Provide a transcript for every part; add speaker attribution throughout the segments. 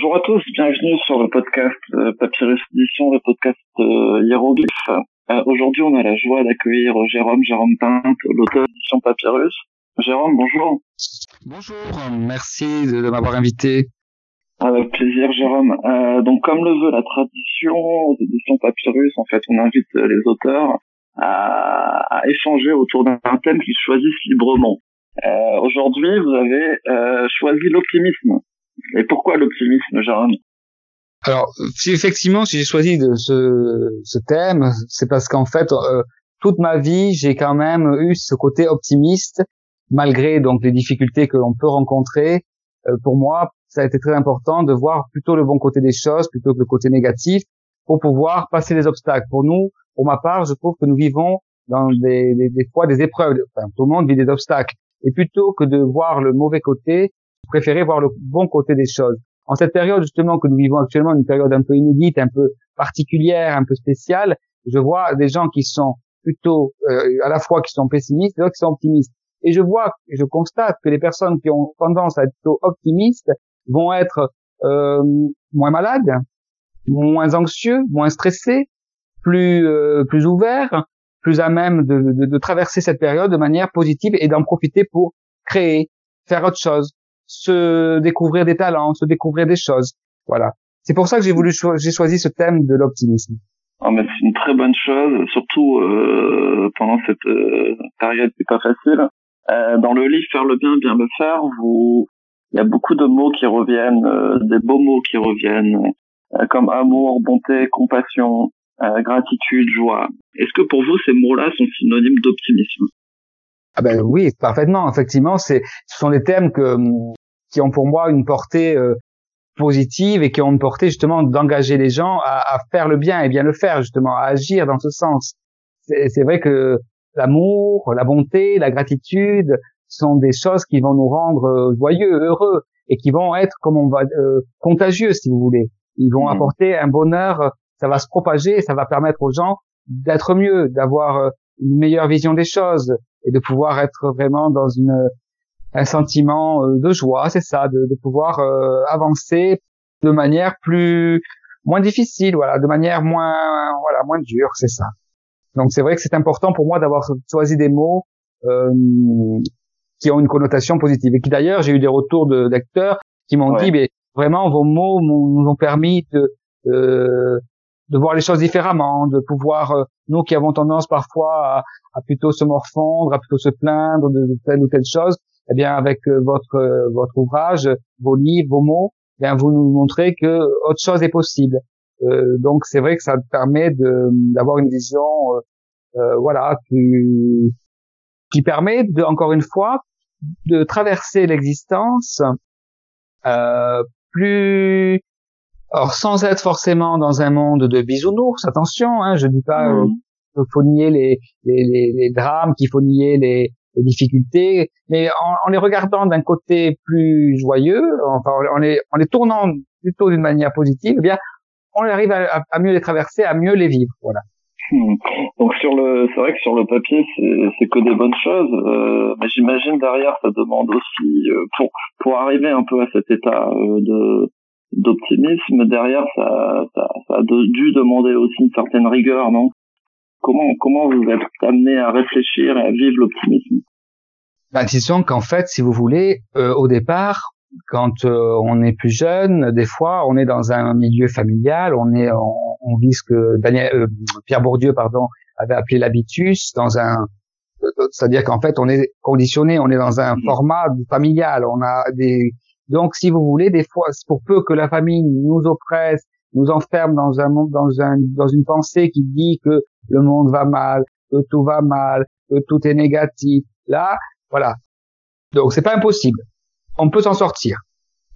Speaker 1: Bonjour à tous, bienvenue sur le podcast euh, Papyrus Édition, le podcast euh, Hiéroglyphe. Euh, Aujourd'hui, on a la joie d'accueillir Jérôme, Jérôme Pinte, l'auteur d'édition Papyrus. Jérôme, bonjour.
Speaker 2: Bonjour, merci de, de m'avoir invité.
Speaker 1: Avec plaisir, Jérôme. Euh, donc, comme le veut la tradition d'édition Papyrus, en fait, on invite les auteurs à, à échanger autour d'un thème qu'ils choisissent librement. Euh, Aujourd'hui, vous avez euh, choisi l'optimisme. Et pourquoi l'optimisme, Jérôme?
Speaker 2: Alors, si effectivement, si j'ai choisi de ce, ce thème, c'est parce qu'en fait, euh, toute ma vie, j'ai quand même eu ce côté optimiste, malgré donc les difficultés que l'on peut rencontrer. Euh, pour moi, ça a été très important de voir plutôt le bon côté des choses plutôt que le côté négatif pour pouvoir passer les obstacles. Pour nous, pour ma part, je trouve que nous vivons dans des, des, des fois des épreuves. Enfin, tout le monde vit des obstacles. Et plutôt que de voir le mauvais côté, préférer voir le bon côté des choses. En cette période justement que nous vivons actuellement, une période un peu inédite, un peu particulière, un peu spéciale, je vois des gens qui sont plutôt euh, à la fois qui sont pessimistes et d'autres qui sont optimistes. Et je vois, je constate que les personnes qui ont tendance à être plutôt optimistes vont être euh, moins malades, moins anxieux, moins stressés, plus euh, plus ouverts, plus à même de, de, de traverser cette période de manière positive et d'en profiter pour créer, faire autre chose, se découvrir des talents, se découvrir des choses. Voilà. C'est pour ça que j'ai voulu cho j'ai choisi ce thème de l'optimisme.
Speaker 1: Oh, mais c'est une très bonne chose, surtout euh, pendant cette euh, période qui est pas facile. Euh, dans le livre Faire le bien, bien le faire, vous, il y a beaucoup de mots qui reviennent, euh, des beaux mots qui reviennent, euh, comme amour, bonté, compassion, gratitude, joie. Est-ce que pour vous ces mots-là sont synonymes d'optimisme?
Speaker 2: Ah ben oui, parfaitement. Effectivement, c'est, ce sont des thèmes que qui ont pour moi une portée euh, positive et qui ont une portée justement d'engager les gens à, à, faire le bien et bien le faire justement, à agir dans ce sens. C'est vrai que l'amour, la bonté, la gratitude sont des choses qui vont nous rendre euh, joyeux, heureux et qui vont être, comme on va, euh, contagieux si vous voulez. Ils vont mmh. apporter un bonheur, ça va se propager et ça va permettre aux gens d'être mieux, d'avoir euh, une meilleure vision des choses et de pouvoir être vraiment dans une un sentiment euh, de joie, c'est ça, de, de pouvoir euh, avancer de manière plus moins difficile, voilà, de manière moins voilà moins dure, c'est ça. Donc c'est vrai que c'est important pour moi d'avoir choisi des mots euh, qui ont une connotation positive et qui d'ailleurs j'ai eu des retours de d'acteurs qui m'ont ouais. dit mais vraiment vos mots nous ont permis de euh, de voir les choses différemment, de pouvoir euh, nous qui avons tendance parfois à, à, plutôt se morfondre, à plutôt se plaindre de, telle ou telle chose, eh bien avec euh, votre euh, votre ouvrage, vos livres, vos mots, eh bien vous nous montrez que autre chose est possible. Euh, donc c'est vrai que ça permet d'avoir une vision, voilà, qui qui permet de, encore une fois de traverser l'existence plus alors sans être forcément dans un monde de bisounours, attention, hein, je dis pas mmh. qu'il faut nier les, les, les, les drames, qu'il faut nier les, les difficultés, mais en, en les regardant d'un côté plus joyeux, enfin en les, en les tournant plutôt d'une manière positive, eh bien on arrive à, à, mieux les traverser, à mieux les vivre. Voilà.
Speaker 1: Hmm. Donc sur le, c'est vrai que sur le papier c'est que des bonnes choses, euh, mais j'imagine derrière ça demande aussi euh, pour pour arriver un peu à cet état euh, de d'optimisme derrière ça, ça, ça a dû demander aussi une certaine rigueur non? Comment comment vous êtes amené à réfléchir et à vivre l'optimisme?
Speaker 2: Ben, disons qu'en fait, si vous voulez, euh, au départ, quand euh, on est plus jeune, des fois, on est dans un milieu familial, on est, on, on vit ce que Daniel, euh, Pierre Bourdieu, pardon, avait appelé l'habitus, dans un, c'est-à-dire qu'en fait, on est conditionné, on est dans un mmh. format familial, on a des, donc si vous voulez, des fois, pour peu que la famille nous oppresse, nous enferme dans un monde, dans un, dans une pensée qui dit que le monde va mal, que tout va mal, que tout est négatif. Là, voilà. Donc c'est pas impossible. On peut s'en sortir.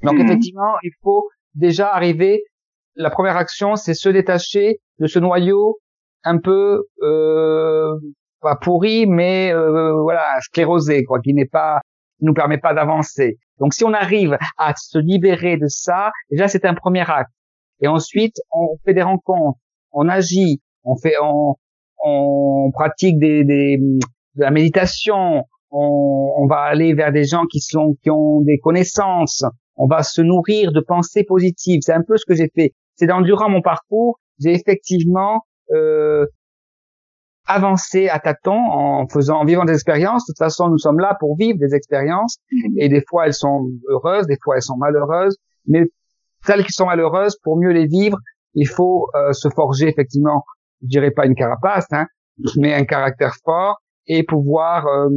Speaker 2: Donc mmh. effectivement, il faut déjà arriver. La première action, c'est se détacher de ce noyau un peu euh, pas pourri, mais euh, voilà sclérosé, quoi, qui n'est pas nous permet pas d'avancer. Donc si on arrive à se libérer de ça, déjà c'est un premier acte. Et ensuite, on fait des rencontres, on agit, on fait, on, on pratique des, des, de la méditation, on, on, va aller vers des gens qui sont qui ont des connaissances, on va se nourrir de pensées positives. C'est un peu ce que j'ai fait. C'est dans durant mon parcours, j'ai effectivement euh, avancé à tâtons en faisant, en vivant des expériences. De toute façon, nous sommes là pour vivre des expériences, et des fois elles sont heureuses, des fois elles sont malheureuses, mais celles qui sont malheureuses, pour mieux les vivre, il faut euh, se forger effectivement, je dirais pas une carapace, hein, mais un caractère fort et pouvoir euh,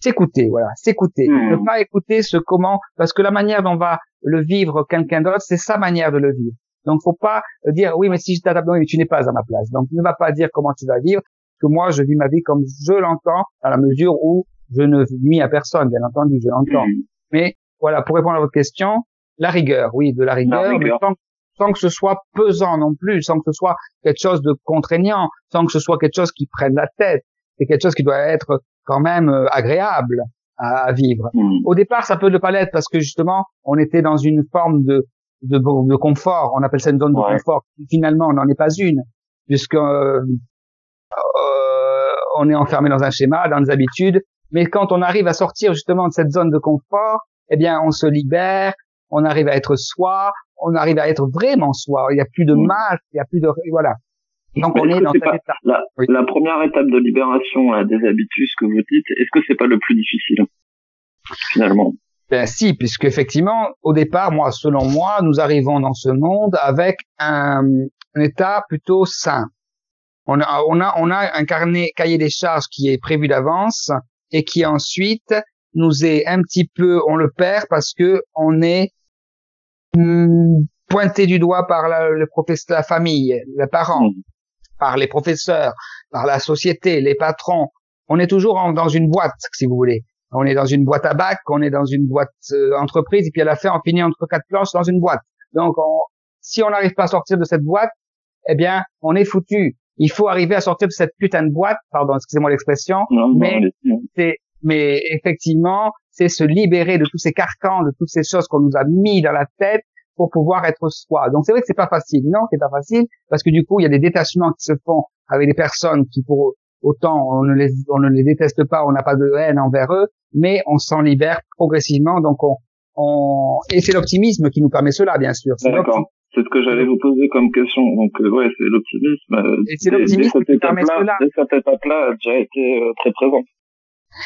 Speaker 2: s'écouter, voilà, s'écouter, mmh. ne pas écouter ce comment, parce que la manière dont va le vivre quelqu'un d'autre, c'est sa manière de le vivre. Donc, faut pas dire oui, mais si je t'adapte, tu n'es pas à ma place. Donc, ne va pas dire comment tu vas vivre, que moi, je vis ma vie comme je l'entends, dans la mesure où je ne nuis à personne, bien entendu, je l'entends. Mmh. Mais voilà, pour répondre à votre question, la rigueur, oui, de la rigueur, mais sans, que ce soit pesant non plus, sans que ce soit quelque chose de contraignant, sans que ce soit quelque chose qui prenne la tête. C'est quelque chose qui doit être quand même euh, agréable à, vivre. Mmh. Au départ, ça peut ne pas l'être parce que justement, on était dans une forme de, de, de confort. On appelle ça une zone de confort. Finalement, on n'en est pas une, puisque euh, euh, on est enfermé dans un schéma, dans des habitudes. Mais quand on arrive à sortir justement de cette zone de confort, eh bien, on se libère, on arrive à être soi, on arrive à être vraiment soi. Il n'y a plus de masque, il n'y a plus de voilà.
Speaker 1: Donc on est, dans cet état. La, la, première étape de libération des habitudes que vous dites, est-ce que c'est pas le plus difficile finalement?
Speaker 2: Ben si, puisque effectivement, au départ, moi, selon moi, nous arrivons dans ce monde avec un, un état plutôt sain. On a, on a, on a un carnet, cahier des charges qui est prévu d'avance et qui ensuite nous est un petit peu, on le perd parce que on est hmm, pointé du doigt par la, le professeur, la famille, les parents, mmh par les professeurs, par la société, les patrons. On est toujours dans une boîte, si vous voulez. On est dans une boîte à bac, on est dans une boîte euh, entreprise, et puis à la fin, on finit entre quatre planches dans une boîte. Donc, si on n'arrive pas à sortir de cette boîte, eh bien, on est foutu. Il faut arriver à sortir de cette putain de boîte, pardon, excusez-moi l'expression, mais c'est, mais effectivement, c'est se libérer de tous ces carcans, de toutes ces choses qu'on nous a mis dans la tête pour pouvoir être soi. Donc c'est vrai que c'est pas facile. Non, c'est pas facile parce que du coup il y a des détachements qui se font avec des personnes qui pour autant on ne les on ne les déteste pas, on n'a pas de haine envers eux, mais on s'en libère progressivement. Donc on, on... et c'est l'optimisme qui nous permet cela, bien sûr.
Speaker 1: C'est ce que j'allais vous poser comme question. Donc euh, ouais, c'est l'optimisme. Euh,
Speaker 2: et c'est l'optimisme qui permet cela.
Speaker 1: Cette étape-là a déjà été euh, très présente.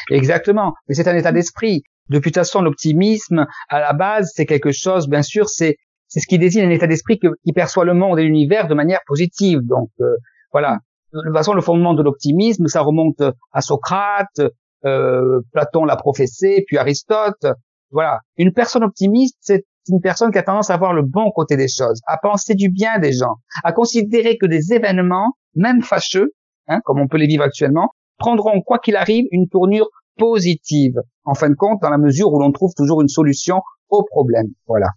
Speaker 2: Exactement. Mais c'est un état d'esprit. De toute façon, l'optimisme, à la base, c'est quelque chose, bien sûr, c'est c'est ce qui désigne un état d'esprit qui perçoit le monde et l'univers de manière positive. Donc euh, voilà. De toute façon, le fondement de l'optimisme, ça remonte à Socrate, euh, Platon l'a professé, puis Aristote. Voilà. Une personne optimiste, c'est une personne qui a tendance à voir le bon côté des choses, à penser du bien des gens, à considérer que des événements, même fâcheux, hein, comme on peut les vivre actuellement, prendront, quoi qu'il arrive, une tournure positive, en fin de compte, dans la mesure où l'on trouve toujours une solution au problème. Voilà.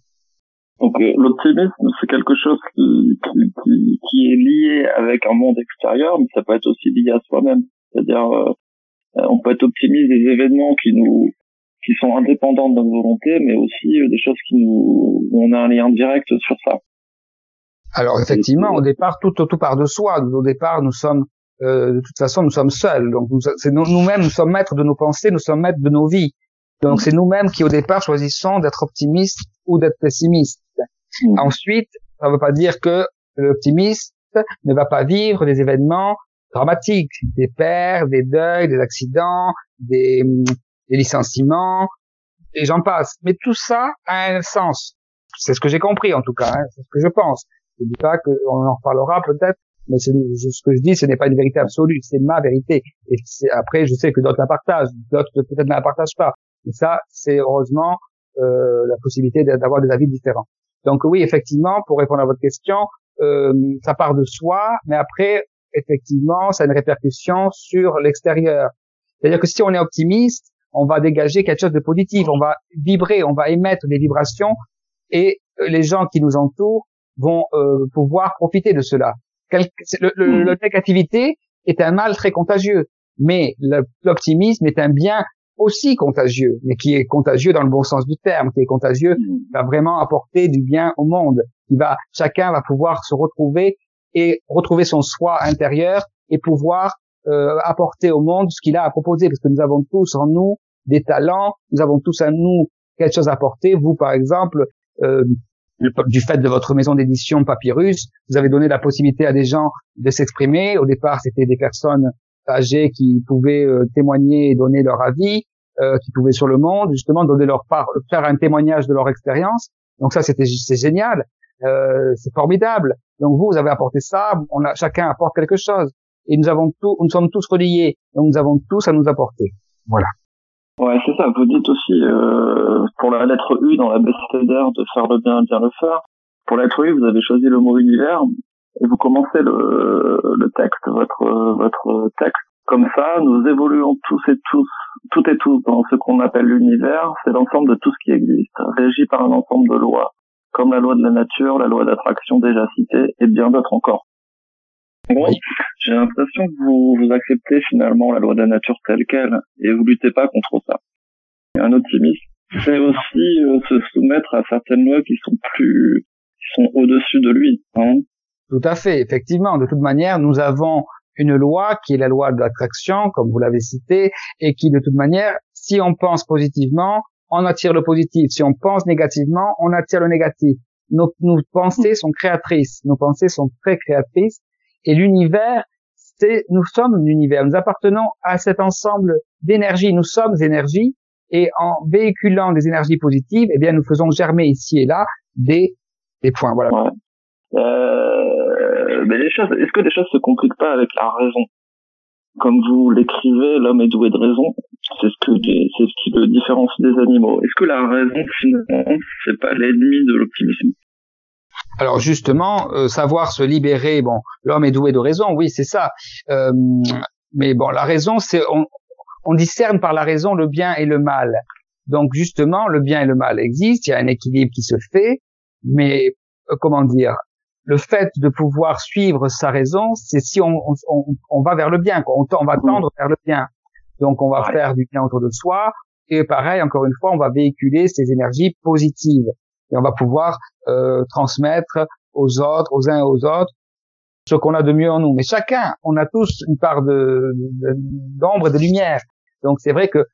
Speaker 1: Donc l'optimisme, c'est quelque chose qui, qui, qui, est lié avec un monde extérieur, mais ça peut être aussi lié à soi-même. C'est-à-dire, euh, on peut être optimiste des événements qui nous qui sont indépendants de notre volonté, mais aussi euh, des choses qui nous on a un lien direct sur ça.
Speaker 2: Alors effectivement, au départ, tout, tout part de soi. Au départ, nous sommes euh, de toute façon, nous sommes seuls. Donc, c'est nous-mêmes, nous sommes maîtres de nos pensées, nous sommes maîtres de nos vies. Donc, c'est nous-mêmes qui, au départ, choisissons d'être optimistes ou d'être pessimistes. Mmh. Ensuite, ça ne veut pas dire que l'optimiste ne va pas vivre des événements dramatiques, des pertes, des deuils, des accidents, des, des licenciements, et j'en passe. Mais tout ça a un sens. C'est ce que j'ai compris, en tout cas. Hein. C'est ce que je pense. Je dis pas qu'on en reparlera peut-être mais ce que je dis, ce n'est pas une vérité absolue, c'est ma vérité. Et après, je sais que d'autres la partagent, d'autres peut-être ne la partagent pas. Et ça, c'est heureusement euh, la possibilité d'avoir des avis différents. Donc oui, effectivement, pour répondre à votre question, euh, ça part de soi, mais après, effectivement, ça a une répercussion sur l'extérieur. C'est-à-dire que si on est optimiste, on va dégager quelque chose de positif, on va vibrer, on va émettre des vibrations, et les gens qui nous entourent vont euh, pouvoir profiter de cela. Le, le, la négativité est un mal très contagieux, mais l'optimisme est un bien aussi contagieux, mais qui est contagieux dans le bon sens du terme, qui est contagieux, mm. va vraiment apporter du bien au monde. Il va, chacun va pouvoir se retrouver et retrouver son soi intérieur et pouvoir euh, apporter au monde ce qu'il a à proposer, parce que nous avons tous en nous des talents, nous avons tous en nous quelque chose à apporter. Vous, par exemple, euh, du fait de votre maison d'édition Papyrus, vous avez donné la possibilité à des gens de s'exprimer. Au départ, c'était des personnes âgées qui pouvaient euh, témoigner et donner leur avis, euh, qui pouvaient sur le monde, justement donner leur part, faire un témoignage de leur expérience. Donc ça, c'était c'est génial, euh, c'est formidable. Donc vous, vous avez apporté ça. On a chacun apporte quelque chose, et nous avons tout, nous sommes tous reliés. Donc nous avons tous à nous apporter. Voilà.
Speaker 1: Ouais, c'est ça. Vous dites aussi euh, pour la lettre U dans la best-seller de faire le bien, bien le faire. Pour la lettre U, vous avez choisi le mot univers et vous commencez le, le texte, votre votre texte comme ça. Nous évoluons tous et tous, toutes et tous dans ce qu'on appelle l'univers. C'est l'ensemble de tout ce qui existe, régi par un ensemble de lois, comme la loi de la nature, la loi d'attraction déjà citée et bien d'autres encore. Oui, j'ai l'impression que vous, vous acceptez finalement la loi de la nature telle qu'elle et vous luttez pas contre ça. Un optimiste, c'est aussi euh, se soumettre à certaines lois qui sont plus, qui sont au-dessus de lui. Hein
Speaker 2: Tout à fait, effectivement. De toute manière, nous avons une loi qui est la loi de l'attraction, comme vous l'avez cité, et qui, de toute manière, si on pense positivement, on attire le positif. Si on pense négativement, on attire le négatif. Nos, nos pensées sont créatrices. Nos pensées sont très créatrices et l'univers, c'est, nous sommes l'univers. Nous appartenons à cet ensemble d'énergie. Nous sommes énergie. Et en véhiculant des énergies positives, eh bien, nous faisons germer ici et là des, des points. Voilà.
Speaker 1: Euh, mais les choses, est-ce que les choses se compliquent pas avec la raison? Comme vous l'écrivez, l'homme est doué de raison. C'est ce que c'est ce qui le différencie des animaux. Est-ce que la raison finalement c'est pas l'ennemi de l'optimisme?
Speaker 2: Alors justement, euh, savoir se libérer, bon, l'homme est doué de raison, oui, c'est ça. Euh, mais bon, la raison, c'est on, on, discerne par la raison le bien et le mal. Donc justement, le bien et le mal existent, il y a un équilibre qui se fait, mais euh, comment dire, le fait de pouvoir suivre sa raison, c'est si on, on, on, va vers le bien, quoi. On, va tendre vers le bien. Donc on va faire du bien autour de soi, et pareil, encore une fois, on va véhiculer ces énergies positives et on va pouvoir euh, transmettre aux autres, aux uns et aux autres, ce qu'on a de mieux en nous. Mais chacun, on a tous une part de d'ombre et de lumière. Donc c'est vrai que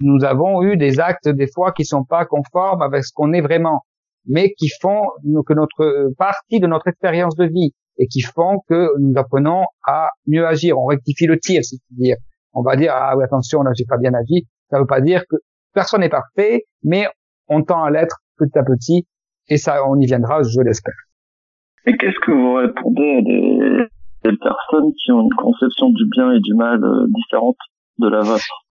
Speaker 2: nous avons eu des actes des fois qui sont pas conformes avec ce qu'on est vraiment, mais qui font que notre partie de notre expérience de vie et qui font que nous apprenons à mieux agir. On rectifie le tir, c'est-à-dire, on va dire ah oui attention là j'ai pas bien agi. Ça veut pas dire que personne n'est parfait, mais on tend à l'être petit à petit, et ça, on y viendra, je l'espère.
Speaker 1: Et qu'est-ce que vous répondez à des, personnes qui ont une conception du bien et du mal euh, différente de la vôtre?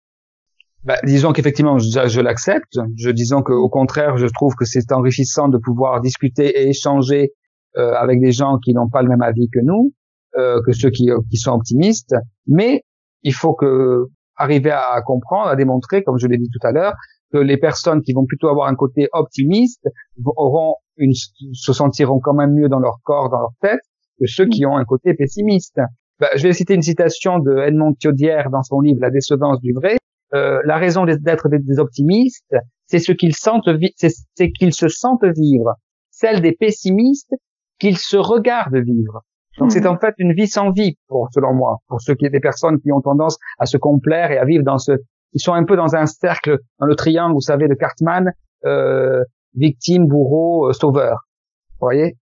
Speaker 2: Bah, disons qu'effectivement, je, je l'accepte. Je disons qu'au contraire, je trouve que c'est enrichissant de pouvoir discuter et échanger euh, avec des gens qui n'ont pas le même avis que nous, euh, que ceux qui, qui sont optimistes. Mais il faut que arriver à comprendre, à démontrer, comme je l'ai dit tout à l'heure, que les personnes qui vont plutôt avoir un côté optimiste auront une, se sentiront quand même mieux dans leur corps, dans leur tête, que ceux qui ont un côté pessimiste. Ben, je vais citer une citation de Edmond Thiaudière dans son livre La décevance du vrai. Euh, la raison d'être des, optimistes, c'est ce qu'ils sentent, c'est qu'ils se sentent vivre. Celle des pessimistes, qu'ils se regardent vivre. Donc c'est hmm. en fait une vie sans vie, pour selon moi, pour ceux qui des personnes qui ont tendance à se complaire et à vivre dans ce ils sont un peu dans un cercle, dans le triangle, vous savez, de Cartman, euh, victime, bourreau, euh, sauveur. Vous voyez?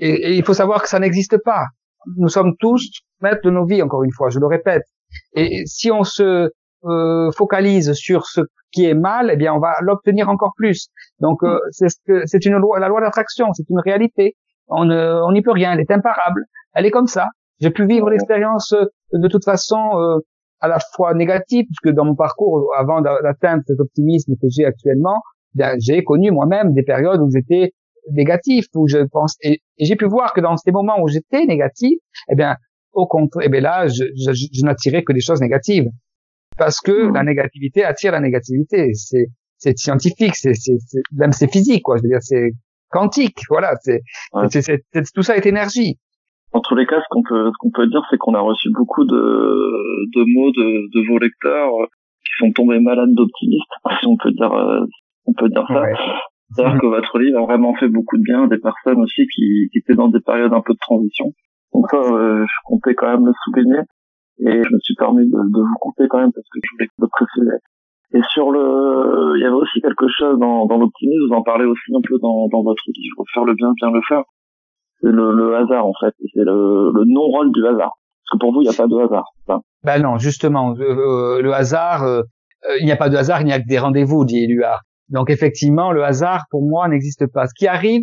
Speaker 2: Et, et, il faut savoir que ça n'existe pas. Nous sommes tous maîtres de nos vies, encore une fois, je le répète. Et si on se euh, focalise sur ce qui est mal, eh bien, on va l'obtenir encore plus. Donc, euh, c'est ce que c'est une loi, la loi d'attraction, c'est une réalité. On on n'y peut rien, elle est imparable. Elle est comme ça. J'ai pu vivre l'expérience euh, de toute façon euh, à la fois négatif, puisque dans mon parcours, avant d'atteindre cet optimisme que j'ai actuellement, j'ai connu moi-même des périodes où j'étais négatif, où je pense, et, j'ai pu voir que dans ces moments où j'étais négatif, eh bien, au contraire, eh bien là, je, je, je n'attirais que des choses négatives, parce que mmh. la négativité attire la négativité. C'est c'est scientifique, c'est même c'est physique, quoi. Je veux dire, c'est quantique, voilà. C'est tout ça est énergie
Speaker 1: en tous les cas, ce qu'on peut, ce qu'on peut dire, c'est qu'on a reçu beaucoup de, de mots de, de vos lecteurs euh, qui sont tombés malades d'optimistes, si on peut dire, euh, on peut dire ça. C'est-à-dire que votre livre a vraiment fait beaucoup de bien à des personnes aussi qui, qui étaient dans des périodes un peu de transition. Donc ça, euh, je comptais quand même le souligner. Et je me suis permis de, de vous compter quand même parce que je voulais le préciser. Et sur le, il y avait aussi quelque chose dans, dans l'optimisme, vous en parlez aussi un peu dans, dans votre livre, faire le bien, bien le faire. C'est le, le hasard en fait, c'est le, le non-rôle du hasard. Parce que pour vous, il n'y a pas de hasard.
Speaker 2: Ben non, justement, euh, le hasard, euh, euh, il n'y a pas de hasard, il n'y a que des rendez-vous, dit Éluard. Donc effectivement, le hasard pour moi n'existe pas. Ce qui arrive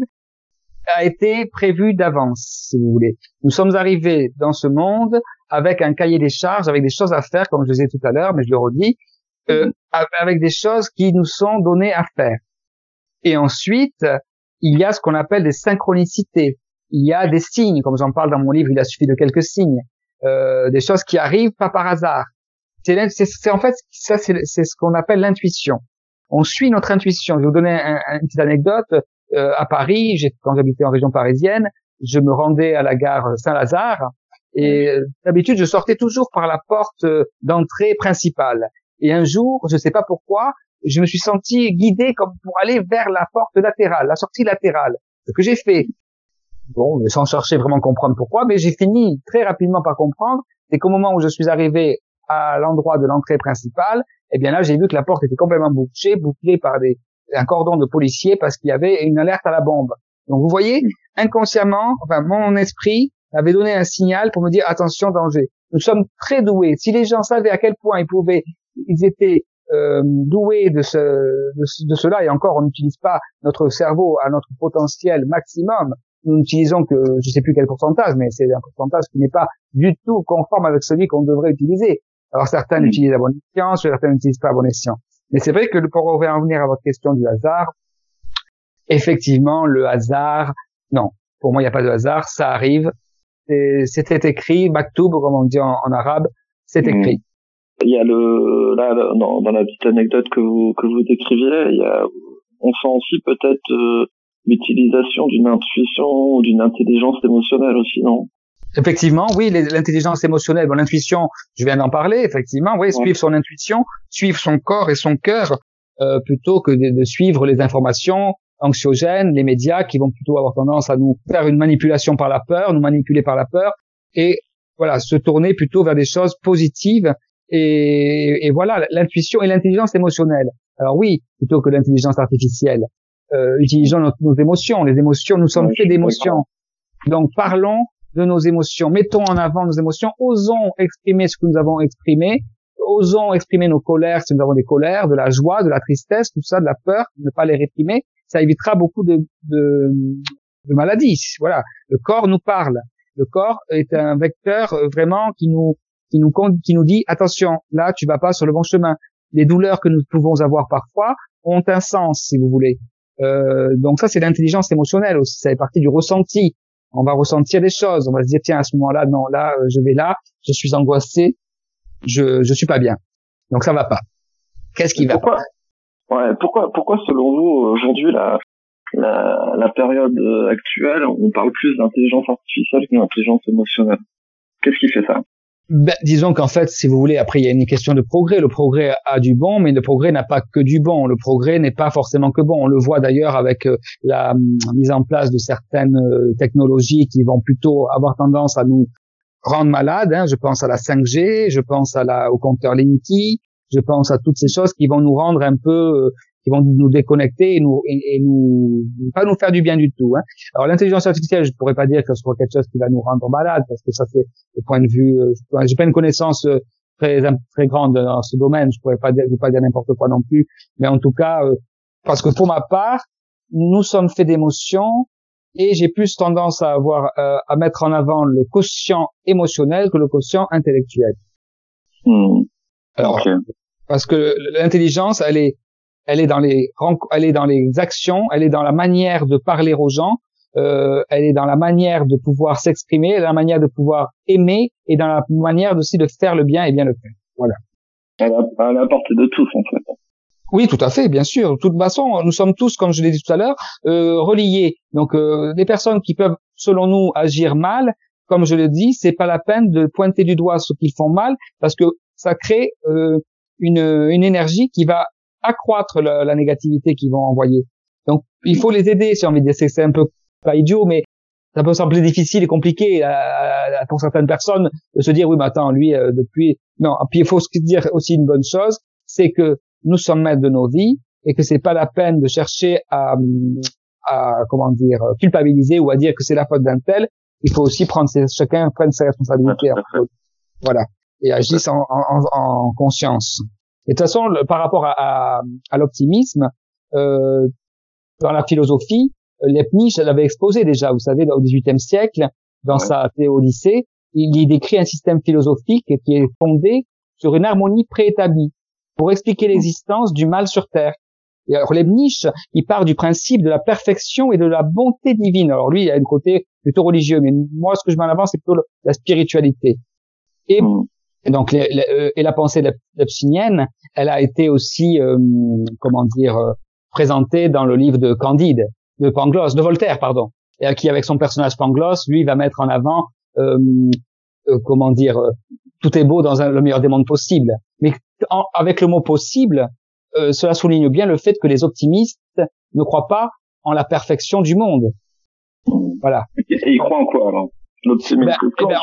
Speaker 2: a été prévu d'avance, si vous voulez. Nous sommes arrivés dans ce monde avec un cahier des charges, avec des choses à faire, comme je disais tout à l'heure, mais je le redis, euh, avec des choses qui nous sont données à faire. Et ensuite, il y a ce qu'on appelle des synchronicités. Il y a des signes, comme j'en parle dans mon livre, il a suffi de quelques signes, euh, des choses qui arrivent pas par hasard. C'est en fait ça, c'est ce qu'on appelle l'intuition. On suit notre intuition. Je vais vous donner une petite anecdote. Euh, à Paris, quand j'habitais en région parisienne, je me rendais à la gare Saint-Lazare et euh, d'habitude je sortais toujours par la porte euh, d'entrée principale. Et un jour, je ne sais pas pourquoi, je me suis senti guidé comme pour aller vers la porte latérale, la sortie latérale. Ce que j'ai fait. Bon, sans chercher vraiment comprendre pourquoi, mais j'ai fini très rapidement par comprendre. C'est qu'au moment où je suis arrivé à l'endroit de l'entrée principale, eh bien là, j'ai vu que la porte était complètement bouchée, bouclée par des, un cordon de policiers parce qu'il y avait une alerte à la bombe. Donc vous voyez, inconsciemment, enfin mon esprit avait donné un signal pour me dire attention danger. Nous sommes très doués. Si les gens savaient à quel point ils pouvaient, ils étaient euh, doués de, ce, de, cela, et encore, on n'utilise pas notre cerveau à notre potentiel maximum. Nous n'utilisons que, je sais plus quel pourcentage, mais c'est un pourcentage qui n'est pas du tout conforme avec celui qu'on devrait utiliser. Alors certains l'utilisent à bon escient, certains n'utilisent pas à bon escient. Mais c'est vrai que pour revenir à votre question du hasard, effectivement, le hasard, non, pour moi, il n'y a pas de hasard, ça arrive. C'était écrit, maktoub, comme on dit en, arabe, c'est hmm. écrit.
Speaker 1: Il y a le, là, dans, dans, la petite anecdote que vous, que vous décriviez, il y a, on sent aussi peut-être euh, l'utilisation d'une intuition ou d'une intelligence émotionnelle aussi, non?
Speaker 2: Effectivement, oui, l'intelligence émotionnelle, bon, l'intuition, je viens d'en parler, effectivement, oui, suivre son intuition, suivre son corps et son cœur, euh, plutôt que de, suivre les informations anxiogènes, les médias qui vont plutôt avoir tendance à nous faire une manipulation par la peur, nous manipuler par la peur, et voilà, se tourner plutôt vers des choses positives. Et, et voilà, l'intuition et l'intelligence émotionnelle. Alors oui, plutôt que l'intelligence artificielle. Euh, utilisons nos, émotions. Les émotions, nous sommes faits d'émotions. Donc parlons de nos émotions. Mettons en avant nos émotions, osons exprimer ce que nous avons exprimé, osons exprimer nos colères si nous avons des colères, de la joie, de la tristesse, tout ça, de la peur, ne pas les réprimer. Ça évitera beaucoup de, de, de maladies. Voilà, le corps nous parle. Le corps est un vecteur euh, vraiment qui nous qui nous qui nous dit attention, là tu vas pas sur le bon chemin. Les douleurs que nous pouvons avoir parfois ont un sens, si vous voulez. Euh, donc ça, c'est l'intelligence émotionnelle aussi. Ça fait partie du ressenti on va ressentir des choses. On va se dire tiens à ce moment-là, non là, euh, je vais là, je suis angoissé, je je suis pas bien. Donc ça va pas. Qu'est-ce qui va
Speaker 1: pourquoi, Ouais, pourquoi pourquoi selon vous aujourd'hui la la, la période actuelle, on parle plus d'intelligence artificielle que d'intelligence émotionnelle? Qu'est-ce qui fait ça?
Speaker 2: Ben, disons qu'en fait, si vous voulez, après il y a une question de progrès. Le progrès a du bon, mais le progrès n'a pas que du bon. Le progrès n'est pas forcément que bon. On le voit d'ailleurs avec euh, la hum, mise en place de certaines euh, technologies qui vont plutôt avoir tendance à nous rendre malades. Hein. Je pense à la 5G, je pense à la, au compteur Linky, je pense à toutes ces choses qui vont nous rendre un peu euh, qui vont nous déconnecter et nous et, nous pas nous faire du bien du tout. Hein. Alors l'intelligence artificielle, je pourrais pas dire que ce soit quelque chose qui va nous rendre malades parce que ça c'est le point de vue. Euh, j'ai pas une connaissance euh, très très grande dans ce domaine. Je pourrais pas dire, je pas dire n'importe quoi non plus. Mais en tout cas, euh, parce que pour ma part, nous sommes faits d'émotions et j'ai plus tendance à avoir à mettre en avant le quotient émotionnel que le quotient intellectuel.
Speaker 1: Hmm.
Speaker 2: Alors, parce que l'intelligence, elle est elle est dans les elle est dans les actions, elle est dans la manière de parler aux gens, euh, elle est dans la manière de pouvoir s'exprimer, elle est dans la manière de pouvoir aimer et dans la manière aussi de faire le bien et bien le faire. Voilà.
Speaker 1: Elle elle a portée de tous en fait.
Speaker 2: Oui, tout à fait, bien sûr. De toute façon, nous sommes tous, comme je l'ai dit tout à l'heure, euh, reliés. Donc, euh, des personnes qui peuvent, selon nous, agir mal, comme je le dis, c'est pas la peine de pointer du doigt ceux qui font mal, parce que ça crée euh, une, une énergie qui va accroître la, la négativité qu'ils vont envoyer. Donc, il faut les aider, si on veut dire. C'est un peu pas idiot, mais ça peut sembler difficile et compliqué pour certaines personnes de se dire oui mais attends lui euh, depuis non puis il faut se dire aussi une bonne chose c'est que nous sommes maîtres de nos vies et que c'est pas la peine de chercher à, à comment dire culpabiliser ou à dire que c'est la faute d'un tel. Il faut aussi prendre ses, chacun prenne ses responsabilités. voilà et agisse en, en, en, conscience. Et de toute façon, par rapport à, à, à l'optimisme, euh, dans la philosophie, Leibniz l'avait exposé déjà, vous savez, au XVIIIe siècle, dans sa théodicée, il y décrit un système philosophique qui est fondé sur une harmonie préétablie pour expliquer l'existence du mal sur Terre. Et alors Leibniz, il part du principe de la perfection et de la bonté divine. Alors lui, il a un côté plutôt religieux, mais moi, ce que je mets en avant, c'est plutôt la spiritualité. Et hmm. Et donc, euh, et la pensée lepsinienne, elle a été aussi, euh, comment dire, euh, présentée dans le livre de Candide, de Pangloss, de Voltaire, pardon, et qui avec son personnage Pangloss, lui, va mettre en avant, comment dire, tout est beau dans le meilleur des mondes possibles. Mais avec le mot possible, cela souligne bien le fait que les optimistes ne croient pas en la perfection du monde. Voilà.
Speaker 1: Et ils croient en quoi alors? L'optimisme. Ben, eh ben,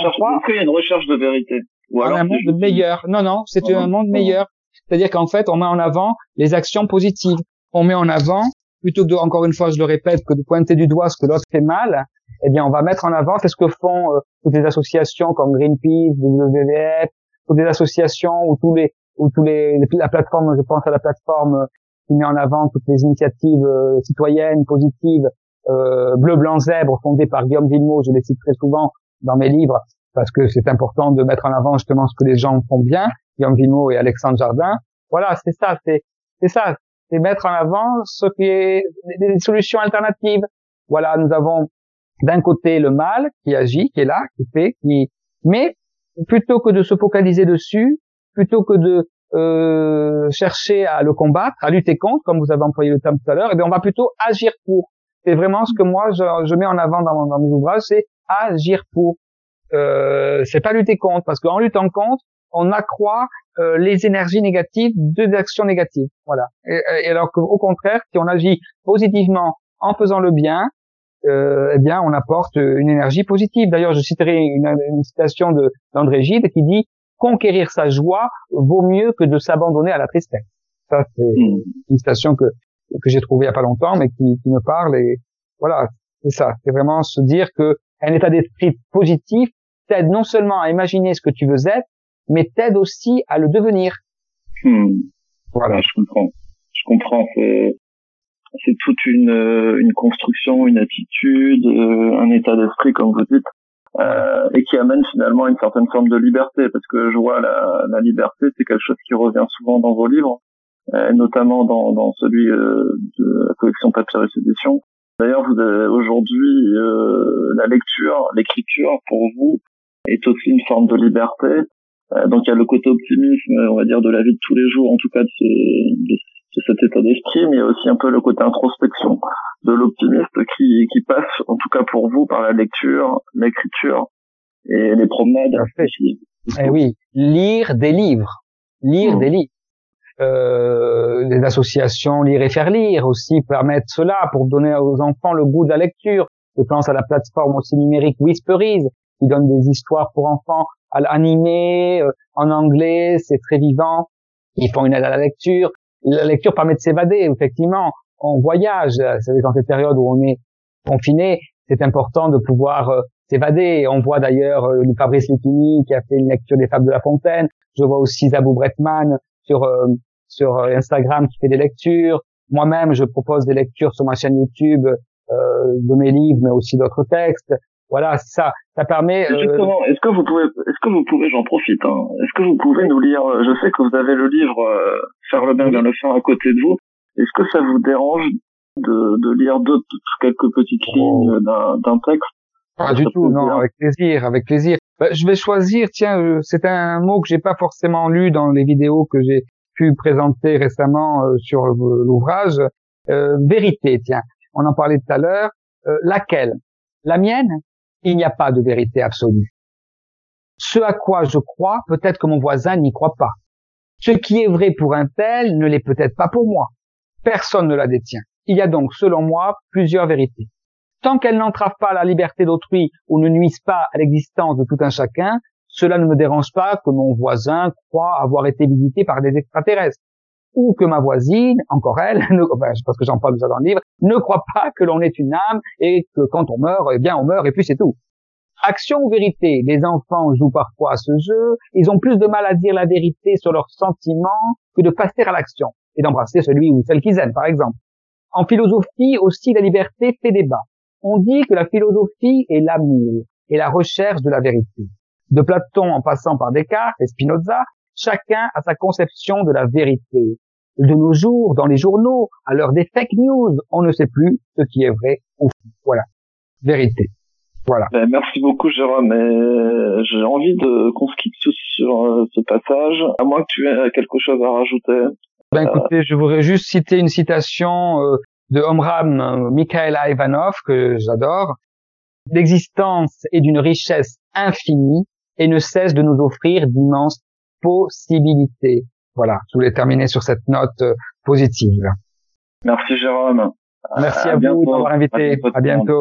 Speaker 1: il y a une recherche de vérité?
Speaker 2: Un monde meilleur. Non, non, c'est un monde meilleur. C'est-à-dire qu'en fait, on met en avant les actions positives. On met en avant, plutôt que de, encore une fois, je le répète, que de pointer du doigt ce que l'autre fait mal, eh bien, on va mettre en avant, ce que font euh, toutes les associations comme Greenpeace, WWF, toutes les associations ou tous les, ou tous les, la plateforme, je pense à la plateforme euh, qui met en avant toutes les initiatives euh, citoyennes, positives, euh, bleu, blanc, zèbre, fondées par Guillaume Villemot, je les cite très souvent dans mes livres, parce que c'est important de mettre en avant justement ce que les gens font bien, Guillaume Vimo et Alexandre Jardin. Voilà, c'est ça, c'est c'est ça, c'est mettre en avant ce qui est des solutions alternatives. Voilà, nous avons d'un côté le mal qui agit, qui est là, qui fait, qui mais plutôt que de se focaliser dessus, plutôt que de euh, chercher à le combattre, à lutter contre, comme vous avez employé le terme tout à l'heure, et eh bien on va plutôt agir pour. C'est vraiment ce que moi je, je mets en avant dans, dans mes ouvrages, c'est agir pour euh, c'est pas lutter contre, parce qu'en luttant contre, on accroît euh, les énergies négatives de actions négatives. Voilà. Et, et alors qu'au contraire, si on agit positivement en faisant le bien, euh, eh bien, on apporte une énergie positive. D'ailleurs, je citerai une, une citation de d'André Gide qui dit conquérir sa joie vaut mieux que de s'abandonner à la tristesse. Ça, c'est hmm. une citation que que j'ai trouvée il y a pas longtemps, mais qui, qui me parle. Et voilà, c'est ça. C'est vraiment se dire que un état d'esprit positif t'aide non seulement à imaginer ce que tu veux être, mais t'aide aussi à le devenir.
Speaker 1: Hmm. Voilà, je comprends. Je comprends. C'est, c'est toute une, une construction, une attitude, euh, un état d'esprit, comme vous dites, euh, et qui amène finalement une certaine forme de liberté, parce que je vois la, la liberté, c'est quelque chose qui revient souvent dans vos livres, euh, notamment dans, dans celui euh, de la collection Papyrus Édition. D'ailleurs, vous aujourd'hui euh, la lecture, l'écriture pour vous, est aussi une forme de liberté. Euh, donc il y a le côté optimisme, on va dire, de la vie de tous les jours, en tout cas de, de, cet état d'esprit, mais il y a aussi un peu le côté introspection de l'optimiste qui, qui passe, en tout cas pour vous, par la lecture, l'écriture et les promenades.
Speaker 2: Eh oui, lire des livres, lire mmh. des livres. Euh, les associations Lire et faire lire aussi permettent cela pour donner aux enfants le goût de la lecture. Je pense à la plateforme aussi numérique Whisperies qui donne des histoires pour enfants animées euh, en anglais, c'est très vivant. Ils font une aide à la lecture. La lecture permet de s'évader, effectivement. On voyage, c'est dans cette période où on est confiné, c'est important de pouvoir euh, s'évader. On voit d'ailleurs euh, Fabrice Lucchini qui a fait une lecture des Fables de La Fontaine. Je vois aussi Zabou Bretman sur euh, sur Instagram qui fait des lectures. Moi-même, je propose des lectures sur ma chaîne YouTube de mes livres, mais aussi d'autres textes. Voilà, ça, ça permet.
Speaker 1: Euh, Justement, est-ce que vous pouvez, est-ce que vous pouvez, j'en profite, hein, est-ce que vous pouvez nous lire euh, Je sais que vous avez le livre euh, Faire le bien, bien le faire à côté de vous. Est-ce que ça vous dérange de, de lire d'autres quelques petites lignes d'un texte?
Speaker 2: Pas du tout, non, avec plaisir, avec plaisir. Bah, je vais choisir, tiens, c'est un mot que j'ai pas forcément lu dans les vidéos que j'ai pu présenter récemment sur l'ouvrage. vérité, tiens, on en parlait tout à l'heure. laquelle? La mienne? Il n'y a pas de vérité absolue. Ce à quoi je crois, peut-être que mon voisin n'y croit pas. Ce qui est vrai pour un tel ne l'est peut-être pas pour moi. Personne ne la détient. Il y a donc, selon moi, plusieurs vérités. Tant qu'elles n'entravent pas la liberté d'autrui ou ne nuisent pas à l'existence de tout un chacun, cela ne me dérange pas que mon voisin croit avoir été visité par des extraterrestres. Ou que ma voisine, encore elle, ne, parce que j'en parle dans le livre, ne croit pas que l'on est une âme et que quand on meurt, eh bien on meurt et puis c'est tout. Action ou vérité Les enfants jouent parfois à ce jeu. Ils ont plus de mal à dire la vérité sur leurs sentiments que de passer à l'action et d'embrasser celui ou celle qu'ils aiment, par exemple. En philosophie aussi, la liberté fait débat. On dit que la philosophie est l'amour et la recherche de la vérité. De Platon en passant par Descartes et Spinoza, chacun a sa conception de la vérité. De nos jours, dans les journaux, à l'heure des fake news, on ne sait plus ce qui est vrai ou faux. Voilà. Vérité. Voilà.
Speaker 1: Ben, merci beaucoup Jérôme. J'ai envie de qu'on se quitte sur euh, ce passage, à moins que tu aies quelque chose à rajouter.
Speaker 2: Ben écoutez, je voudrais juste citer une citation euh, de Omram euh, Mikhaila Ivanov que j'adore. L'existence est d'une richesse infinie et ne cesse de nous offrir d'immenses possibilités. Voilà, je voulais terminer sur cette note positive.
Speaker 1: Merci Jérôme.
Speaker 2: Merci à, vous d'avoir invité. À bientôt.